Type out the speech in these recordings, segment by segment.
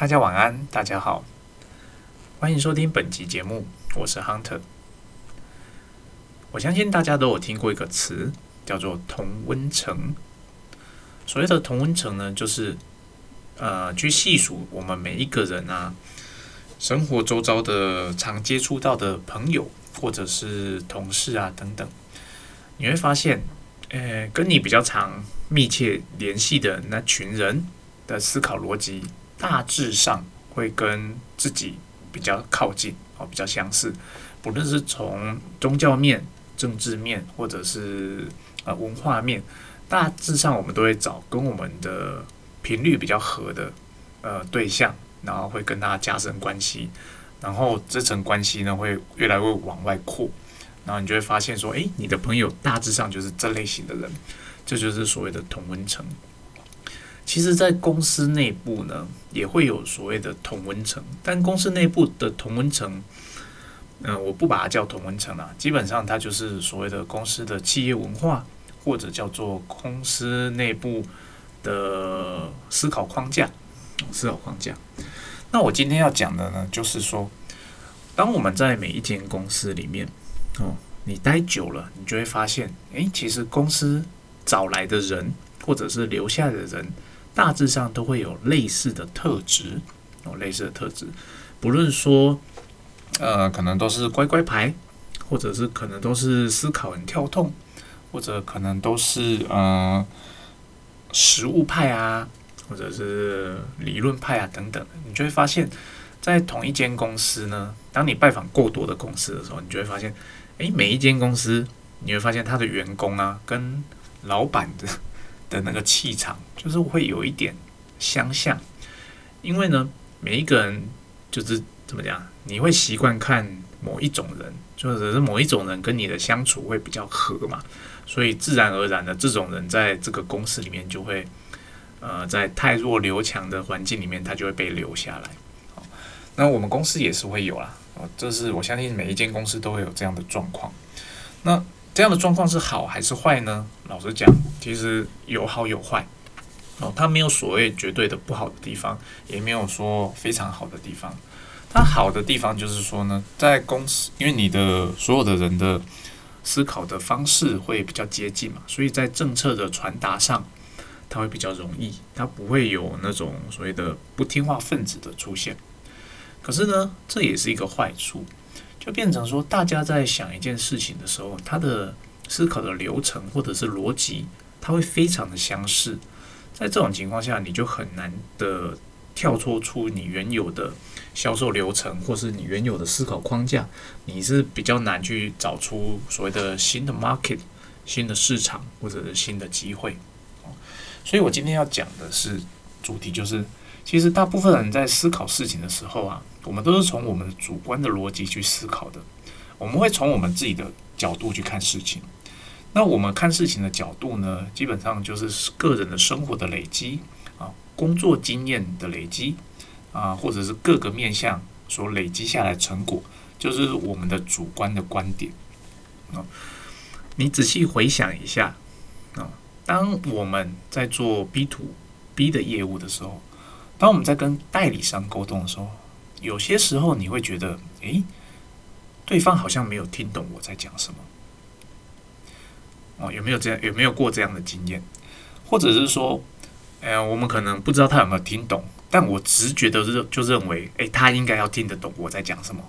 大家晚安，大家好，欢迎收听本集节目，我是 Hunter。我相信大家都有听过一个词，叫做同温层。所谓的同温层呢，就是呃，去细数我们每一个人啊，生活周遭的常接触到的朋友，或者是同事啊等等，你会发现，呃，跟你比较常密切联系的那群人的思考逻辑。大致上会跟自己比较靠近哦，比较相似。不论是从宗教面、政治面，或者是呃文化面，大致上我们都会找跟我们的频率比较合的呃对象，然后会跟他加深关系，然后这层关系呢会越来越往外扩，然后你就会发现说，诶，你的朋友大致上就是这类型的人，这就是所谓的同温层。其实，在公司内部呢，也会有所谓的同温层，但公司内部的同温层，嗯，我不把它叫同温层啦，基本上它就是所谓的公司的企业文化，或者叫做公司内部的思考框架，思考框架。那我今天要讲的呢，就是说，当我们在每一间公司里面，哦，你待久了，你就会发现，诶，其实公司找来的人，或者是留下的人。大致上都会有类似的特质，有类似的特质，不论说，呃，可能都是乖乖牌，或者是可能都是思考很跳痛，或者可能都是呃实物派啊，或者是理论派啊等等，你就会发现，在同一间公司呢，当你拜访过多的公司的时候，你就会发现，诶，每一间公司你会发现他的员工啊，跟老板的。的那个气场就是会有一点相像，因为呢，每一个人就是怎么讲，你会习惯看某一种人，就是某一种人跟你的相处会比较合嘛，所以自然而然的这种人在这个公司里面就会，呃，在太弱留强的环境里面，他就会被留下来。好，那我们公司也是会有啦，哦，这是我相信每一间公司都会有这样的状况。那这样的状况是好还是坏呢？老实讲，其实有好有坏哦。它没有所谓绝对的不好的地方，也没有说非常好的地方。它好的地方就是说呢，在公司，因为你的所有的人的思考的方式会比较接近嘛，所以在政策的传达上，它会比较容易，它不会有那种所谓的不听话分子的出现。可是呢，这也是一个坏处。就变成说，大家在想一件事情的时候，他的思考的流程或者是逻辑，它会非常的相似。在这种情况下，你就很难的跳脱出你原有的销售流程，或是你原有的思考框架，你是比较难去找出所谓的新的 market、新的市场或者是新的机会。所以我今天要讲的是主题就是。其实大部分人在思考事情的时候啊，我们都是从我们的主观的逻辑去思考的。我们会从我们自己的角度去看事情。那我们看事情的角度呢，基本上就是个人的生活的累积啊，工作经验的累积啊，或者是各个面向所累积下来成果，就是我们的主观的观点啊。你仔细回想一下啊，当我们在做 B to B 的业务的时候。当我们在跟代理商沟通的时候，有些时候你会觉得，诶，对方好像没有听懂我在讲什么。哦，有没有这样？有没有过这样的经验？或者是说，呃，我们可能不知道他有没有听懂，但我直觉的认就认为，诶，他应该要听得懂我在讲什么。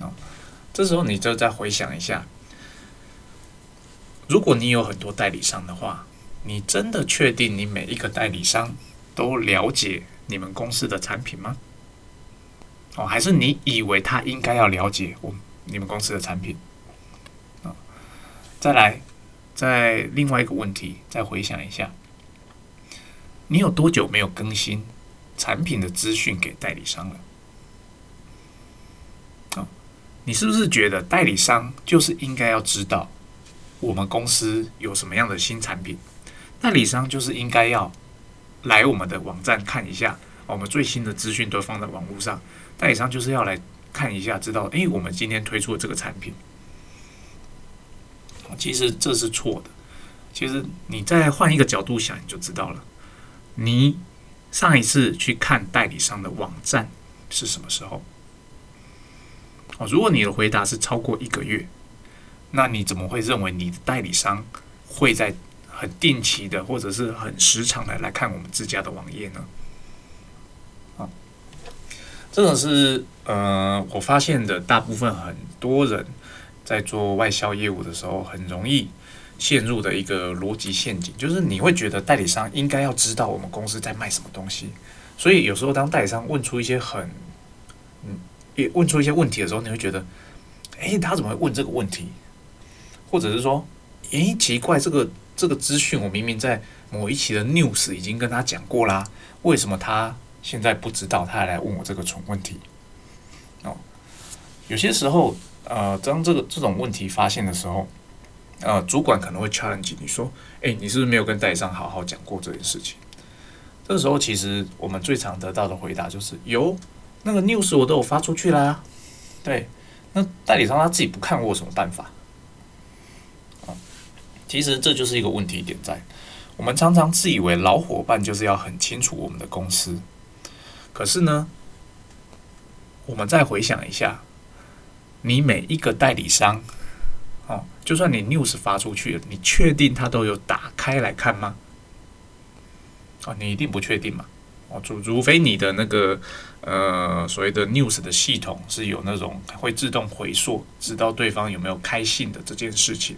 哦，这时候你就再回想一下，如果你有很多代理商的话，你真的确定你每一个代理商？都了解你们公司的产品吗？哦，还是你以为他应该要了解我你们公司的产品？啊，再来，再另外一个问题，再回想一下，你有多久没有更新产品的资讯给代理商了？啊，你是不是觉得代理商就是应该要知道我们公司有什么样的新产品？代理商就是应该要。来我们的网站看一下，我们最新的资讯都放在网络上。代理商就是要来看一下，知道诶，我们今天推出的这个产品，其实这是错的。其实你再换一个角度想，你就知道了。你上一次去看代理商的网站是什么时候？哦，如果你的回答是超过一个月，那你怎么会认为你的代理商会在很定期的或者是很时常的来看我们自家的网页呢？啊，这种是呃，我发现的大部分很多人在做外销业务的时候，很容易陷入的一个逻辑陷阱，就是你会觉得代理商应该要知道我们公司在卖什么东西，所以有时候当代理商问出一些很嗯，问出一些问题的时候，你会觉得，诶，他怎么会问这个问题？或者是说，诶，奇怪，这个这个资讯我明明在某一期的 news 已经跟他讲过啦，为什么他现在不知道，他还来问我这个蠢问题？哦，有些时候，呃，当这个这种问题发现的时候，呃，主管可能会 challenge 你说，诶，你是不是没有跟代理商好好讲过这件事情？这个时候，其实我们最常得到的回答就是，有那个 news 我都有发出去啦，对，那代理商他自己不看，我有什么办法？其实这就是一个问题点在，我们常常自以为老伙伴就是要很清楚我们的公司，可是呢，我们再回想一下，你每一个代理商，哦，就算你 news 发出去了，你确定他都有打开来看吗？啊，你一定不确定嘛，哦，除除非你的那个呃所谓的 news 的系统是有那种会自动回溯，知道对方有没有开信的这件事情。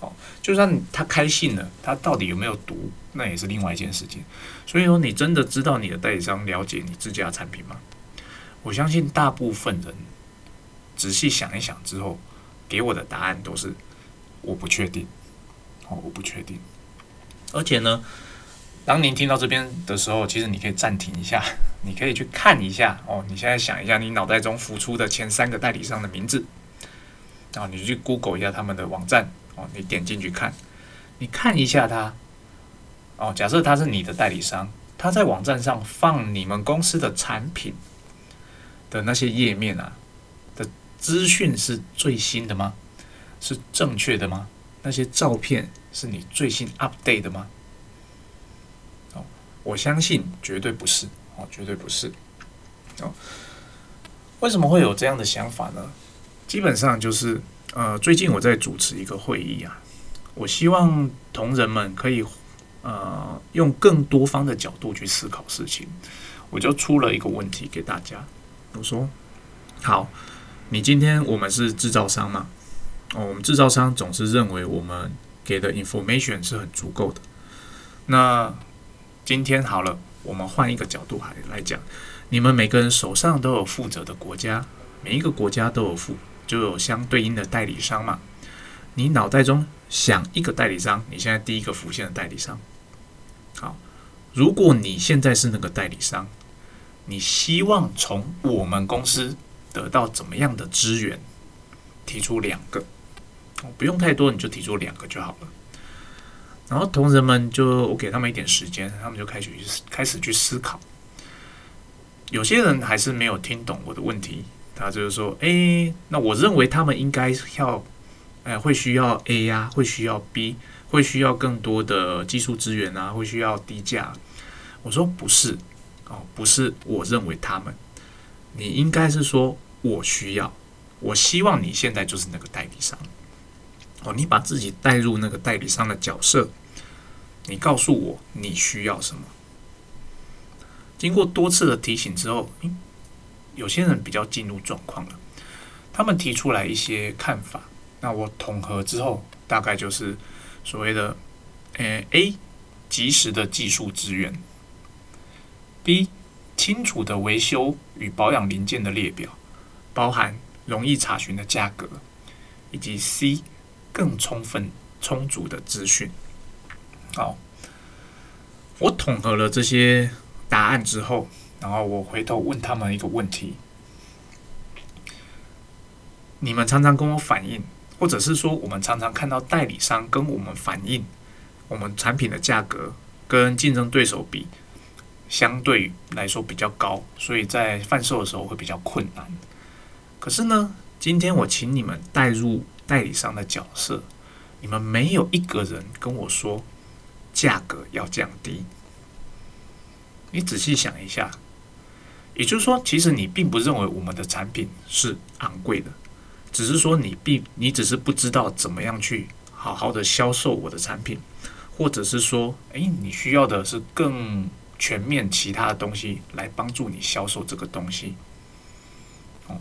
哦，就算他开信了，他到底有没有读，那也是另外一件事情。所以说，你真的知道你的代理商了解你自家的产品吗？我相信大部分人仔细想一想之后，给我的答案都是我不确定。哦，我不确定。而且呢，当您听到这边的时候，其实你可以暂停一下，你可以去看一下。哦，你现在想一下，你脑袋中浮出的前三个代理商的名字，然后你去 Google 一下他们的网站。哦，你点进去看，你看一下他。哦，假设他是你的代理商，他在网站上放你们公司的产品的那些页面啊的资讯是最新的吗？是正确的吗？那些照片是你最新 update 的吗？哦，我相信绝对不是。哦，绝对不是。哦，为什么会有这样的想法呢？基本上就是。呃，最近我在主持一个会议啊，我希望同仁们可以呃用更多方的角度去思考事情，我就出了一个问题给大家，我说：好，你今天我们是制造商嘛？哦，我们制造商总是认为我们给的 information 是很足够的。那今天好了，我们换一个角度来来讲，你们每个人手上都有负责的国家，每一个国家都有负。就有相对应的代理商嘛？你脑袋中想一个代理商，你现在第一个浮现的代理商。好，如果你现在是那个代理商，你希望从我们公司得到怎么样的资源？提出两个，不用太多，你就提出两个就好了。然后同仁们就我给他们一点时间，他们就开始开始去思考。有些人还是没有听懂我的问题。他就是说，哎，那我认为他们应该要，哎，会需要 A 呀，会需要 B，会需要更多的技术资源啊，会需要低价。我说不是，哦，不是，我认为他们，你应该是说我需要，我希望你现在就是那个代理商，哦，你把自己带入那个代理商的角色，你告诉我你需要什么。经过多次的提醒之后，有些人比较进入状况了，他们提出来一些看法，那我统合之后，大概就是所谓的，呃，A，及时的技术资源；B，清楚的维修与保养零件的列表，包含容易查询的价格，以及 C，更充分充足的资讯。好，我统合了这些答案之后。然后我回头问他们一个问题：你们常常跟我反映，或者是说我们常常看到代理商跟我们反映，我们产品的价格跟竞争对手比，相对来说比较高，所以在贩售的时候会比较困难。可是呢，今天我请你们带入代理商的角色，你们没有一个人跟我说价格要降低。你仔细想一下，也就是说，其实你并不认为我们的产品是昂贵的，只是说你并你只是不知道怎么样去好好的销售我的产品，或者是说，诶，你需要的是更全面其他的东西来帮助你销售这个东西。哦，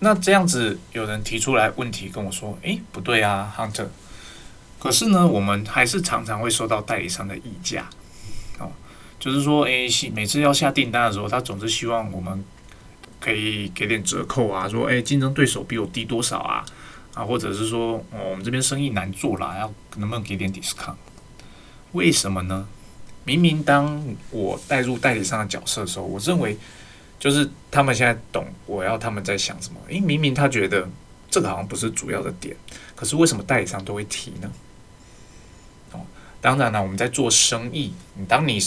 那这样子有人提出来问题跟我说，诶，不对啊，Hunter。可是呢，我们还是常常会收到代理商的议价，就是说，诶，每次要下订单的时候，他总是希望我们可以给点折扣啊，说，诶，竞争对手比我低多少啊，啊，或者是说，哦，我们这边生意难做了，要能不能给点 discount？为什么呢？明明当我带入代理商的角色的时候，我认为就是他们现在懂我要他们在想什么，诶，明明他觉得这个好像不是主要的点，可是为什么代理商都会提呢？哦当然了，我们在做生意，你当你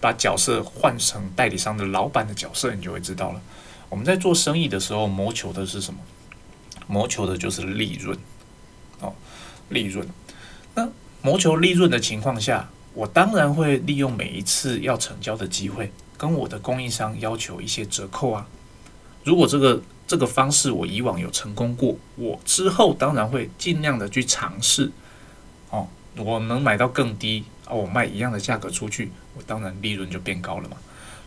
把角色换成代理商的老板的角色，你就会知道了。我们在做生意的时候，谋求的是什么？谋求的就是利润。哦，利润。那谋求利润的情况下，我当然会利用每一次要成交的机会，跟我的供应商要求一些折扣啊。如果这个这个方式我以往有成功过，我之后当然会尽量的去尝试。哦。我能买到更低啊，我卖一样的价格出去，我当然利润就变高了嘛。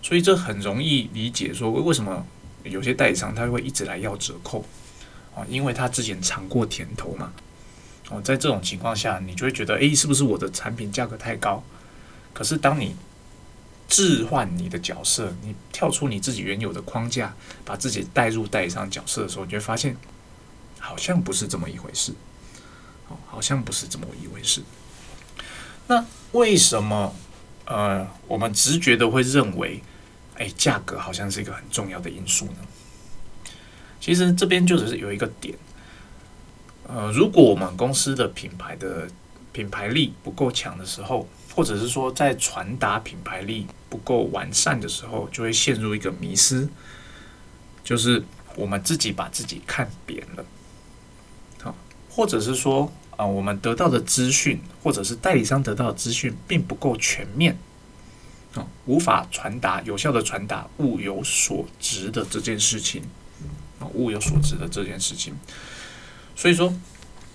所以这很容易理解，说为什么有些代理商他会一直来要折扣啊？因为他之前尝过甜头嘛。哦，在这种情况下，你就会觉得，诶，是不是我的产品价格太高？可是当你置换你的角色，你跳出你自己原有的框架，把自己带入代理商角色的时候，你就会发现，好像不是这么一回事。哦，好像不是这么一回事。那为什么呃，我们直觉的会认为，哎，价格好像是一个很重要的因素呢？其实这边就只是有一个点，呃，如果我们公司的品牌的品牌力不够强的时候，或者是说在传达品牌力不够完善的时候，就会陷入一个迷失，就是我们自己把自己看扁了。好或者是说，啊，我们得到的资讯，或者是代理商得到的资讯，并不够全面，啊，无法传达有效的传达物有所值的这件事情，啊，物有所值的这件事情。所以说，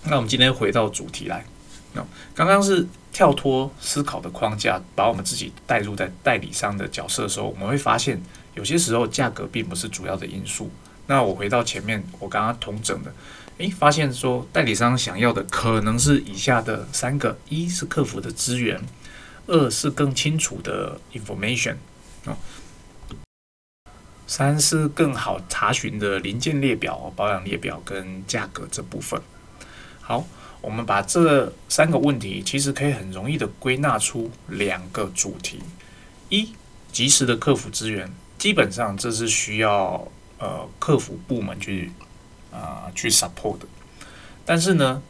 那我们今天回到主题来，那，刚刚是跳脱思考的框架，把我们自己带入在代理商的角色的时候，我们会发现，有些时候价格并不是主要的因素。那我回到前面，我刚刚统整的。诶，发现说代理商想要的可能是以下的三个：一是客服的资源，二是更清楚的 information 哦，三是更好查询的零件列表、保养列表跟价格这部分。好，我们把这三个问题其实可以很容易的归纳出两个主题：一，及时的客服资源，基本上这是需要呃客服部门去。啊，去 support，但是呢，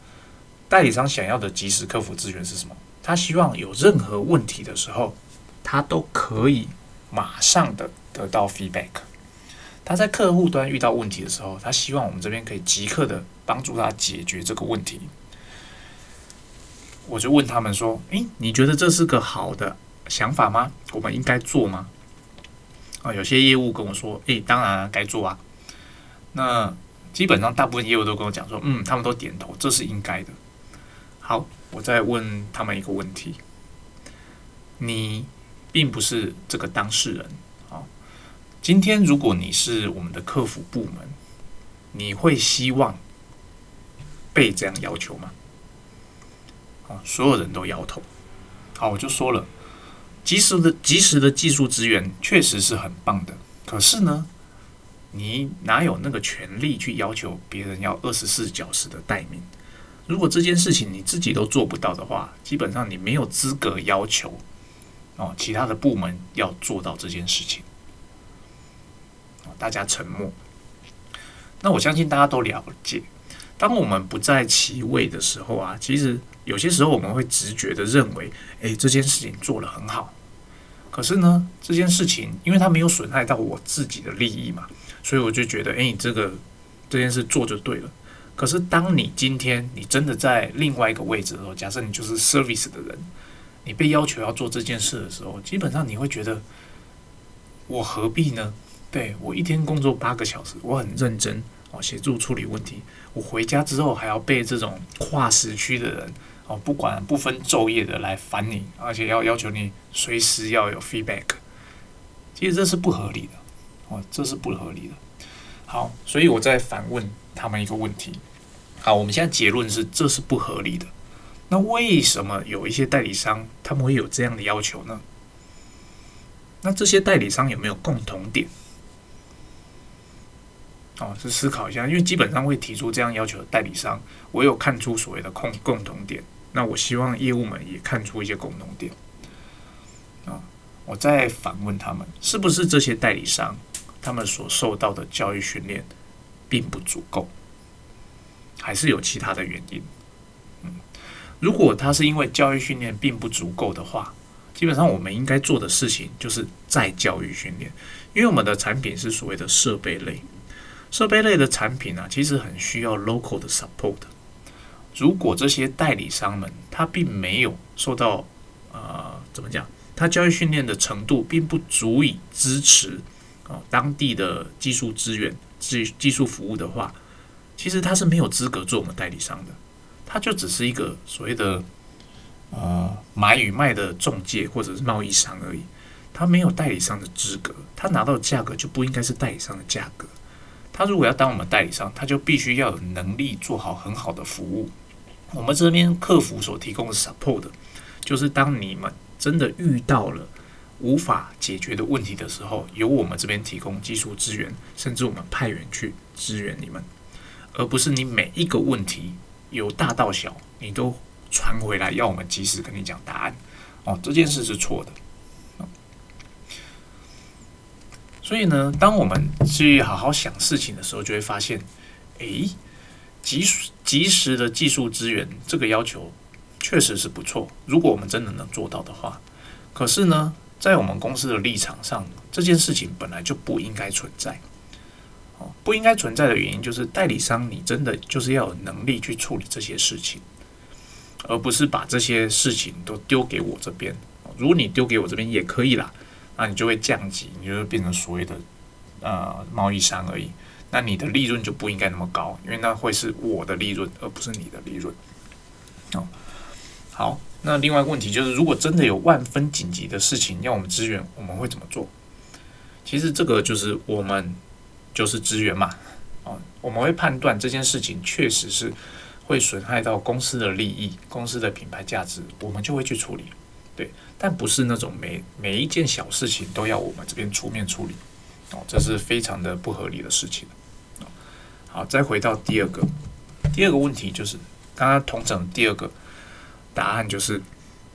代理商想要的即时客服资源是什么？他希望有任何问题的时候，他都可以马上的得到 feedback。他在客户端遇到问题的时候，他希望我们这边可以即刻的帮助他解决这个问题。我就问他们说：“诶，你觉得这是个好的想法吗？我们应该做吗？”啊，有些业务跟我说：“诶，当然该做啊。”那基本上大部分业务都跟我讲说，嗯，他们都点头，这是应该的。好，我再问他们一个问题：你并不是这个当事人啊。今天如果你是我们的客服部门，你会希望被这样要求吗？啊，所有人都摇头。好，我就说了，及时的、及时的技术资源确实是很棒的，可是呢？你哪有那个权利去要求别人要二十四小时的待命？如果这件事情你自己都做不到的话，基本上你没有资格要求哦其他的部门要做到这件事情。大家沉默。那我相信大家都了解，当我们不在其位的时候啊，其实有些时候我们会直觉的认为，诶，这件事情做得很好。可是呢，这件事情因为它没有损害到我自己的利益嘛。所以我就觉得，哎，你这个这件事做就对了。可是，当你今天你真的在另外一个位置的时候，假设你就是 service 的人，你被要求要做这件事的时候，基本上你会觉得，我何必呢？对我一天工作八个小时，我很认真哦，协助处理问题。我回家之后还要被这种跨时区的人哦，不管不分昼夜的来烦你，而且要要求你随时要有 feedback。其实这是不合理的这是不合理的。好，所以我在反问他们一个问题。好，我们现在结论是这是不合理的。那为什么有一些代理商他们会有这样的要求呢？那这些代理商有没有共同点？哦，是思考一下，因为基本上会提出这样要求的代理商，我有看出所谓的共共同点。那我希望业务们也看出一些共同点。啊，我再反问他们，是不是这些代理商他们所受到的教育训练并不足够，还是有其他的原因？嗯，如果他是因为教育训练并不足够的话，基本上我们应该做的事情就是再教育训练，因为我们的产品是所谓的设备类。设备类的产品呢，其实很需要 local 的 support。如果这些代理商们他并没有受到呃怎么讲，他教育训练的程度并不足以支持哦当地的技术资源、技技术服务的话，其实他是没有资格做我们代理商的。他就只是一个所谓的呃买与卖的中介或者是贸易商而已，他没有代理商的资格，他拿到的价格就不应该是代理商的价格。他如果要当我们代理商，他就必须要有能力做好很好的服务。我们这边客服所提供的 support，就是当你们真的遇到了无法解决的问题的时候，由我们这边提供技术支援，甚至我们派员去支援你们，而不是你每一个问题由大到小，你都传回来要我们及时跟你讲答案。哦，这件事是错的。所以呢，当我们去好好想事情的时候，就会发现，诶，及及时的技术资源这个要求确实是不错。如果我们真的能做到的话，可是呢，在我们公司的立场上，这件事情本来就不应该存在。哦，不应该存在的原因就是代理商，你真的就是要有能力去处理这些事情，而不是把这些事情都丢给我这边。如果你丢给我这边也可以啦。那你就会降级，你就会变成所谓的呃贸易商而已。那你的利润就不应该那么高，因为那会是我的利润，而不是你的利润。哦，好，那另外一个问题就是，如果真的有万分紧急的事情要我们支援，我们会怎么做？其实这个就是我们就是支援嘛。哦，我们会判断这件事情确实是会损害到公司的利益、公司的品牌价值，我们就会去处理。对，但不是那种每每一件小事情都要我们这边出面处理，哦，这是非常的不合理的事情。好，再回到第二个，第二个问题就是刚刚同整第二个答案就是，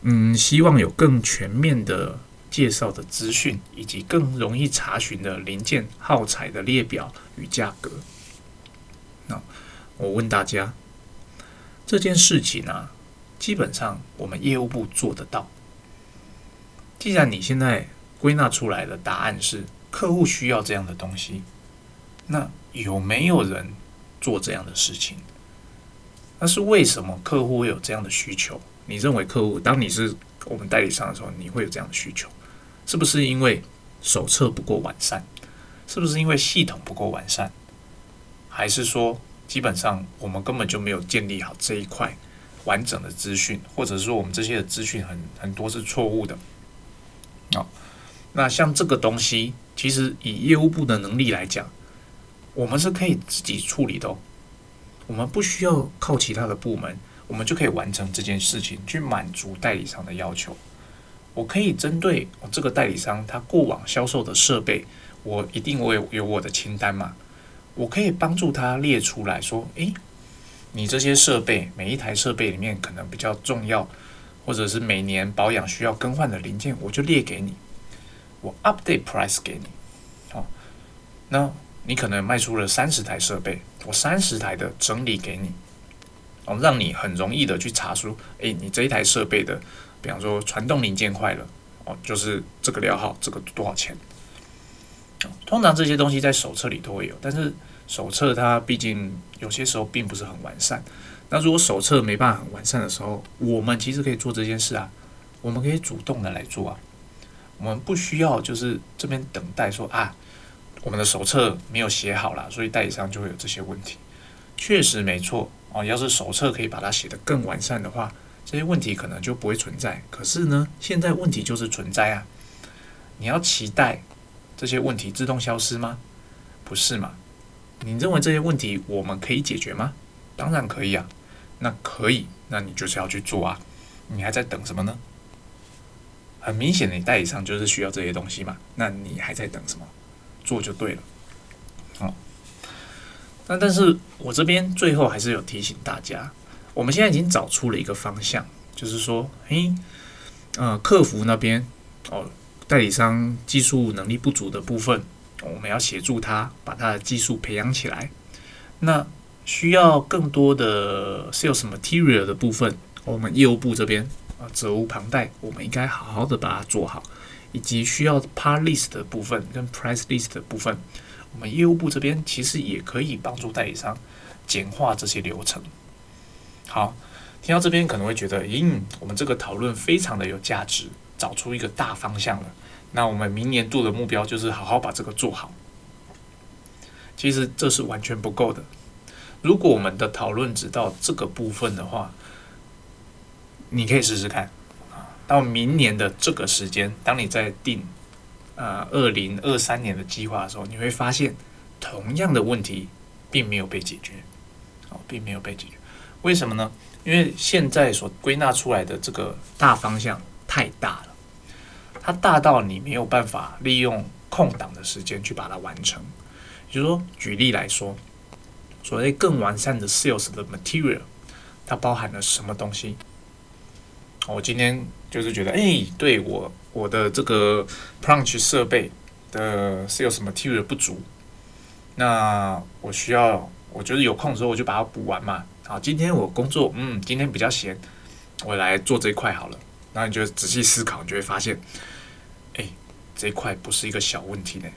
嗯，希望有更全面的介绍的资讯，以及更容易查询的零件耗材的列表与价格。那我问大家，这件事情呢，基本上我们业务部做得到。既然你现在归纳出来的答案是客户需要这样的东西，那有没有人做这样的事情？那是为什么客户会有这样的需求？你认为客户当你是我们代理商的时候，你会有这样的需求？是不是因为手册不够完善？是不是因为系统不够完善？还是说基本上我们根本就没有建立好这一块完整的资讯，或者说我们这些的资讯很很多是错误的？哦，那像这个东西，其实以业务部的能力来讲，我们是可以自己处理的哦。我们不需要靠其他的部门，我们就可以完成这件事情，去满足代理商的要求。我可以针对这个代理商他过往销售的设备，我一定会有我的清单嘛。我可以帮助他列出来说：，诶，你这些设备，每一台设备里面可能比较重要。或者是每年保养需要更换的零件，我就列给你，我 update price 给你，好，那你可能卖出了三十台设备，我三十台的整理给你，哦，让你很容易的去查出，诶，你这一台设备的，比方说传动零件坏了，哦，就是这个料号，这个多少钱？通常这些东西在手册里都会有，但是手册它毕竟有些时候并不是很完善。那如果手册没办法很完善的时候，我们其实可以做这件事啊。我们可以主动的来做啊。我们不需要就是这边等待说啊，我们的手册没有写好了，所以代理商就会有这些问题。确实没错哦，要是手册可以把它写得更完善的话，这些问题可能就不会存在。可是呢，现在问题就是存在啊。你要期待这些问题自动消失吗？不是嘛？你认为这些问题我们可以解决吗？当然可以啊。那可以，那你就是要去做啊。你还在等什么呢？很明显，你代理商就是需要这些东西嘛。那你还在等什么？做就对了。好，那但是我这边最后还是有提醒大家，我们现在已经找出了一个方向，就是说，嘿，呃，客服那边哦，代理商技术能力不足的部分，我们要协助他把他的技术培养起来。那需要更多的 sales material 的部分，我们业务部这边。啊，责无旁贷，我们应该好好的把它做好，以及需要 part list 的部分跟 price list 的部分，我们业务部这边其实也可以帮助代理商简化这些流程。好，听到这边可能会觉得，咦，我们这个讨论非常的有价值，找出一个大方向了。那我们明年度的目标就是好好把这个做好。其实这是完全不够的。如果我们的讨论只到这个部分的话，你可以试试看，到明年的这个时间，当你在定呃二零二三年的计划的时候，你会发现同样的问题并没有被解决，哦，并没有被解决。为什么呢？因为现在所归纳出来的这个大方向太大了，它大到你没有办法利用空档的时间去把它完成。比如说，举例来说，所谓更完善的 sales 的 material，它包含了什么东西？我今天就是觉得，哎，对我我的这个 Punch 设备的 sales material 不足，那我需要，我觉得有空的时候我就把它补完嘛。好，今天我工作，嗯，今天比较闲，我来做这一块好了。然后你就仔细思考，你就会发现，哎，这一块不是一个小问题呢。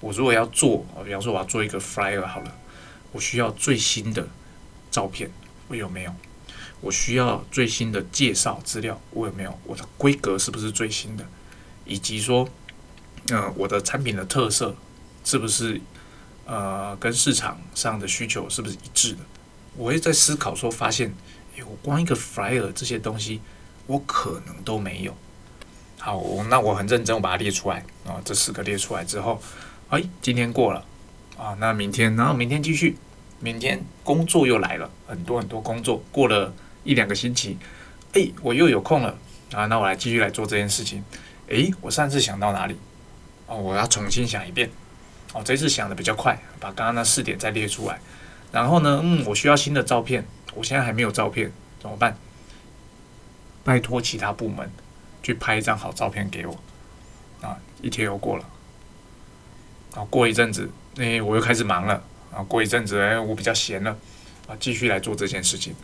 我如果要做，比方说我要做一个 flyer 好了，我需要最新的照片，我有没有？我需要最新的介绍资料，我有没有？我的规格是不是最新的？以及说，嗯，我的产品的特色是不是呃跟市场上的需求是不是一致的？我会在思考说，发现，诶，我光一个 flyer 这些东西，我可能都没有。好，那我很认真，我把它列出来啊，这四个列出来之后，哎，今天过了啊，那明天，然后明天继续，明天工作又来了，很多很多工作过了。一两个星期，哎，我又有空了啊！那我来继续来做这件事情。哎，我上次想到哪里？哦，我要重新想一遍。哦，这次想的比较快，把刚刚那四点再列出来。然后呢，嗯，我需要新的照片，我现在还没有照片，怎么办？拜托其他部门去拍一张好照片给我。啊，一天又过了。啊，过一阵子，哎，我又开始忙了。啊，过一阵子，哎，我比较闲了。啊，继续来做这件事情。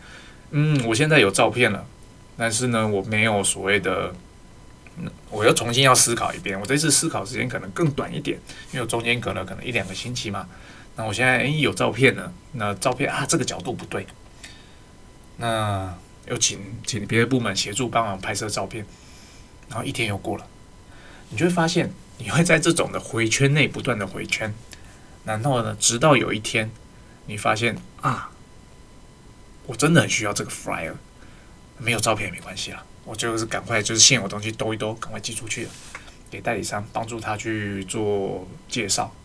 嗯，我现在有照片了，但是呢，我没有所谓的，我又重新要思考一遍。我这次思考时间可能更短一点，因为我中间隔了可能一两个星期嘛。那我现在诶有照片了，那照片啊这个角度不对，那又请请别的部门协助帮忙拍摄照片，然后一天又过了，你就会发现你会在这种的回圈内不断的回圈，然后呢，直到有一天你发现啊。我真的很需要这个 flyer，没有照片也没关系啦，我就是赶快就是现有东西兜一兜，赶快寄出去，给代理商帮助他去做介绍。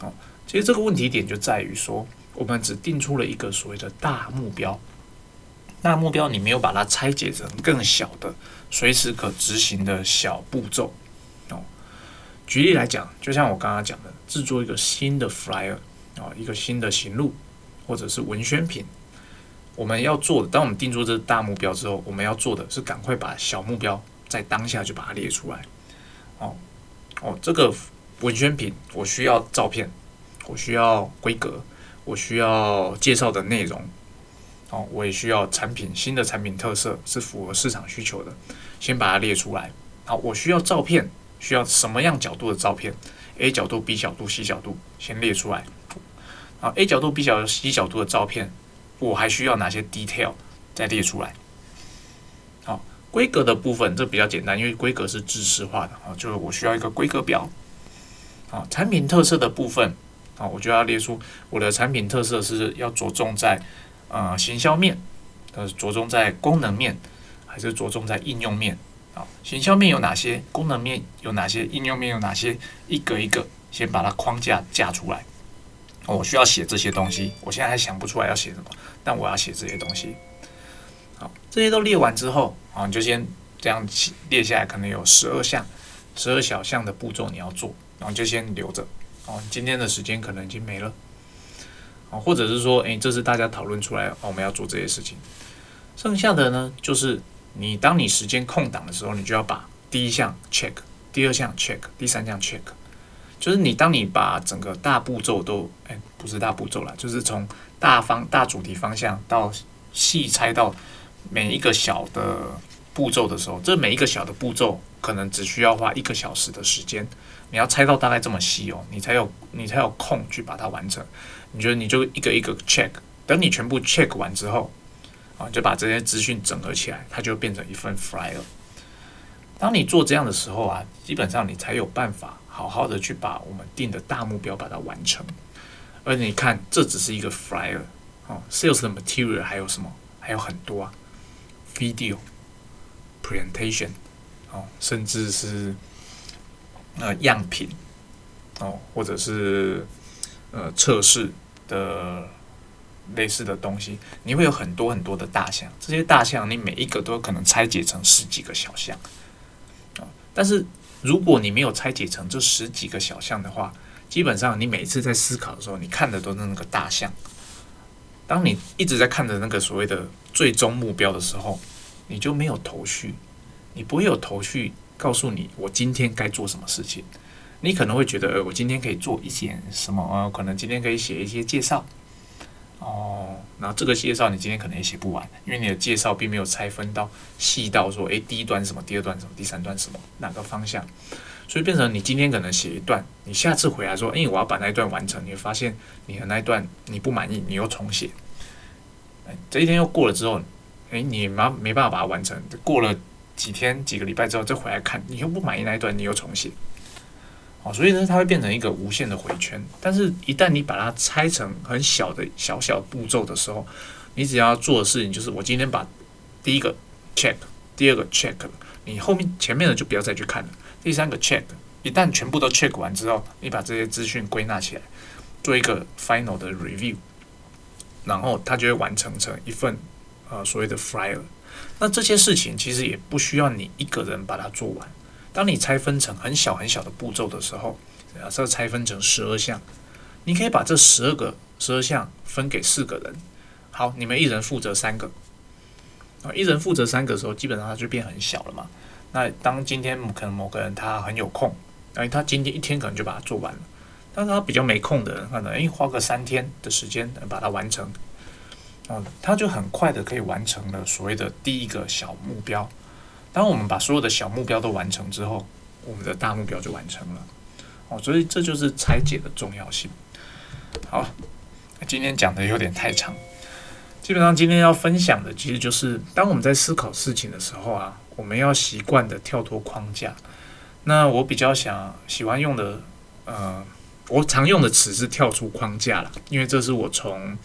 哦，其实这个问题点就在于说，我们只定出了一个所谓的大目标，大目标你没有把它拆解成更小的、随时可执行的小步骤。哦，举例来讲，就像我刚刚讲的，制作一个新的 flyer 啊，一个新的行路或者是文宣品。我们要做的，当我们定出这大目标之后，我们要做的是赶快把小目标在当下就把它列出来。哦哦，这个文宣品我需要照片，我需要规格，我需要介绍的内容。哦，我也需要产品新的产品特色是符合市场需求的，先把它列出来。好，我需要照片，需要什么样角度的照片？A 角度、B 角度、C 角度，先列出来。好，A 角度、B 角度、C 角度的照片。我还需要哪些 detail 再列出来？好，规格的部分这比较简单，因为规格是知识化的啊，就是我需要一个规格表。啊，产品特色的部分啊，我就要列出我的产品特色是要着重在呃行销面，呃着重在功能面，还是着重在应用面？啊，行销面有哪些？功能面有哪些？应用面有哪些？一个一个先把它框架架出来。我需要写这些东西，我现在还想不出来要写什么，但我要写这些东西。好，这些都列完之后啊，你就先这样列下来，可能有十二项、十二小项的步骤你要做。然后就先留着，哦，今天的时间可能已经没了，哦，或者是说，诶，这是大家讨论出来，我们要做这些事情。剩下的呢，就是你当你时间空档的时候，你就要把第一项 check，第二项 check，第三项 check，就是你当你把整个大步骤都，诶，不是大步骤了，就是从大方大主题方向到细拆到每一个小的步骤的时候，这每一个小的步骤可能只需要花一个小时的时间。你要猜到大概这么细哦，你才有你才有空去把它完成。你觉得你就一个一个 check，等你全部 check 完之后，啊，就把这些资讯整合起来，它就变成一份 flyer。当你做这样的时候啊，基本上你才有办法好好的去把我们定的大目标把它完成。而你看，这只是一个 flyer，哦，sales 的 material 还有什么？还有很多啊，video，presentation，哦，甚至是。呃，样品哦，或者是呃测试的类似的东西，你会有很多很多的大项。这些大项你每一个都有可能拆解成十几个小项啊。但是如果你没有拆解成这十几个小项的话，基本上你每次在思考的时候，你看的都是那个大项。当你一直在看着那个所谓的最终目标的时候，你就没有头绪，你不会有头绪。告诉你，我今天该做什么事情。你可能会觉得，呃，我今天可以做一些什么？呃，可能今天可以写一些介绍。哦，然后这个介绍你今天可能也写不完，因为你的介绍并没有拆分到细到说，诶，第一段什么，第二段什么，第三段什么，哪个方向？所以变成你今天可能写一段，你下次回来说，诶，我要把那一段完成，你会发现你的那一段你不满意，你又重写。这一天又过了之后，诶，你没没办法把它完成，过了。几天、几个礼拜之后再回来看，你又不满意那一段，你又重写，哦，所以呢，它会变成一个无限的回圈。但是，一旦你把它拆成很小的小小步骤的时候，你只要做的事情就是：我今天把第一个 check，第二个 check，你后面前面的就不要再去看了。第三个 check，一旦全部都 check 完之后，你把这些资讯归纳起来，做一个 final 的 review，然后它就会完成成一份呃所谓的 flyer。那这些事情其实也不需要你一个人把它做完。当你拆分成很小很小的步骤的时候，假设拆分成十二项，你可以把这十二个十二项分给四个人。好，你们一人负责三个。啊，一人负责三个的时候，基本上它就变很小了嘛。那当今天可能某个人他很有空，哎，他今天一天可能就把它做完了。但是他比较没空的人，可能诶花个三天的时间把它完成。啊，他就很快的可以完成了所谓的第一个小目标。当我们把所有的小目标都完成之后，我们的大目标就完成了。哦，所以这就是拆解的重要性。好，今天讲的有点太长。基本上今天要分享的，其实就是当我们在思考事情的时候啊，我们要习惯的跳脱框架。那我比较想喜欢用的，呃，我常用的词是跳出框架了，因为这是我从，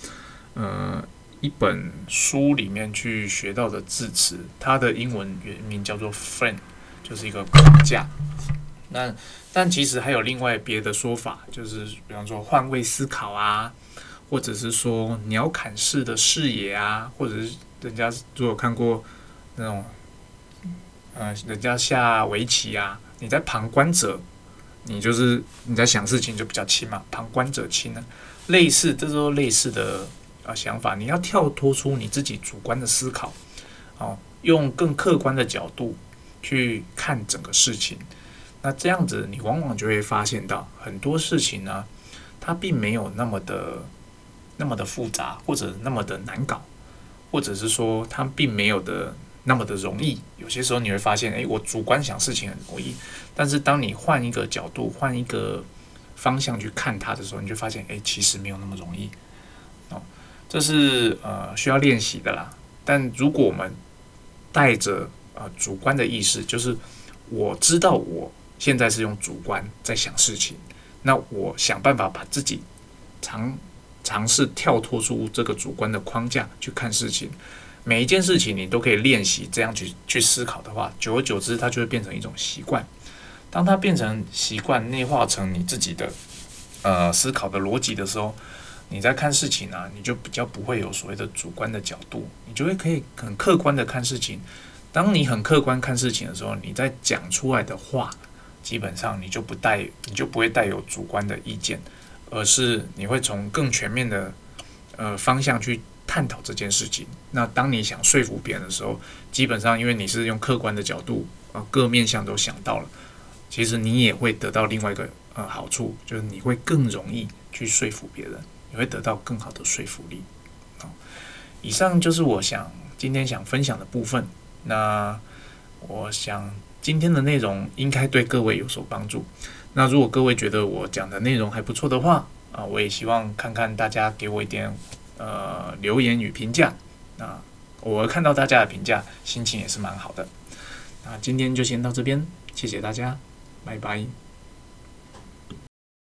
呃。一本书里面去学到的字词，它的英文原名叫做 “frame”，就是一个框架。那但其实还有另外别的说法，就是比方说换位思考啊，或者是说鸟瞰式的视野啊，或者是人家如果看过那种，呃，人家下围棋啊，你在旁观者，你就是你在想事情就比较轻嘛，旁观者清呢，类似，这都类似的。啊，想法你要跳脱出你自己主观的思考，哦，用更客观的角度去看整个事情。那这样子，你往往就会发现到很多事情呢，它并没有那么的那么的复杂，或者那么的难搞，或者是说它并没有的那么的容易。有些时候你会发现，诶，我主观想事情很容易，但是当你换一个角度、换一个方向去看它的时候，你就发现，诶，其实没有那么容易。这是呃需要练习的啦，但如果我们带着呃主观的意识，就是我知道我现在是用主观在想事情，那我想办法把自己尝尝试跳脱出这个主观的框架去看事情。每一件事情你都可以练习这样去去思考的话，久而久之，它就会变成一种习惯。当它变成习惯，内化成你自己的呃思考的逻辑的时候，你在看事情啊，你就比较不会有所谓的主观的角度，你就会可以很客观的看事情。当你很客观看事情的时候，你在讲出来的话，基本上你就不带，你就不会带有主观的意见，而是你会从更全面的呃方向去。探讨这件事情，那当你想说服别人的时候，基本上因为你是用客观的角度啊，各面向都想到了，其实你也会得到另外一个呃好处，就是你会更容易去说服别人，你会得到更好的说服力。好，以上就是我想今天想分享的部分。那我想今天的内容应该对各位有所帮助。那如果各位觉得我讲的内容还不错的话啊，我也希望看看大家给我一点。呃，留言与评价，那我看到大家的评价，心情也是蛮好的。那今天就先到这边，谢谢大家，拜拜。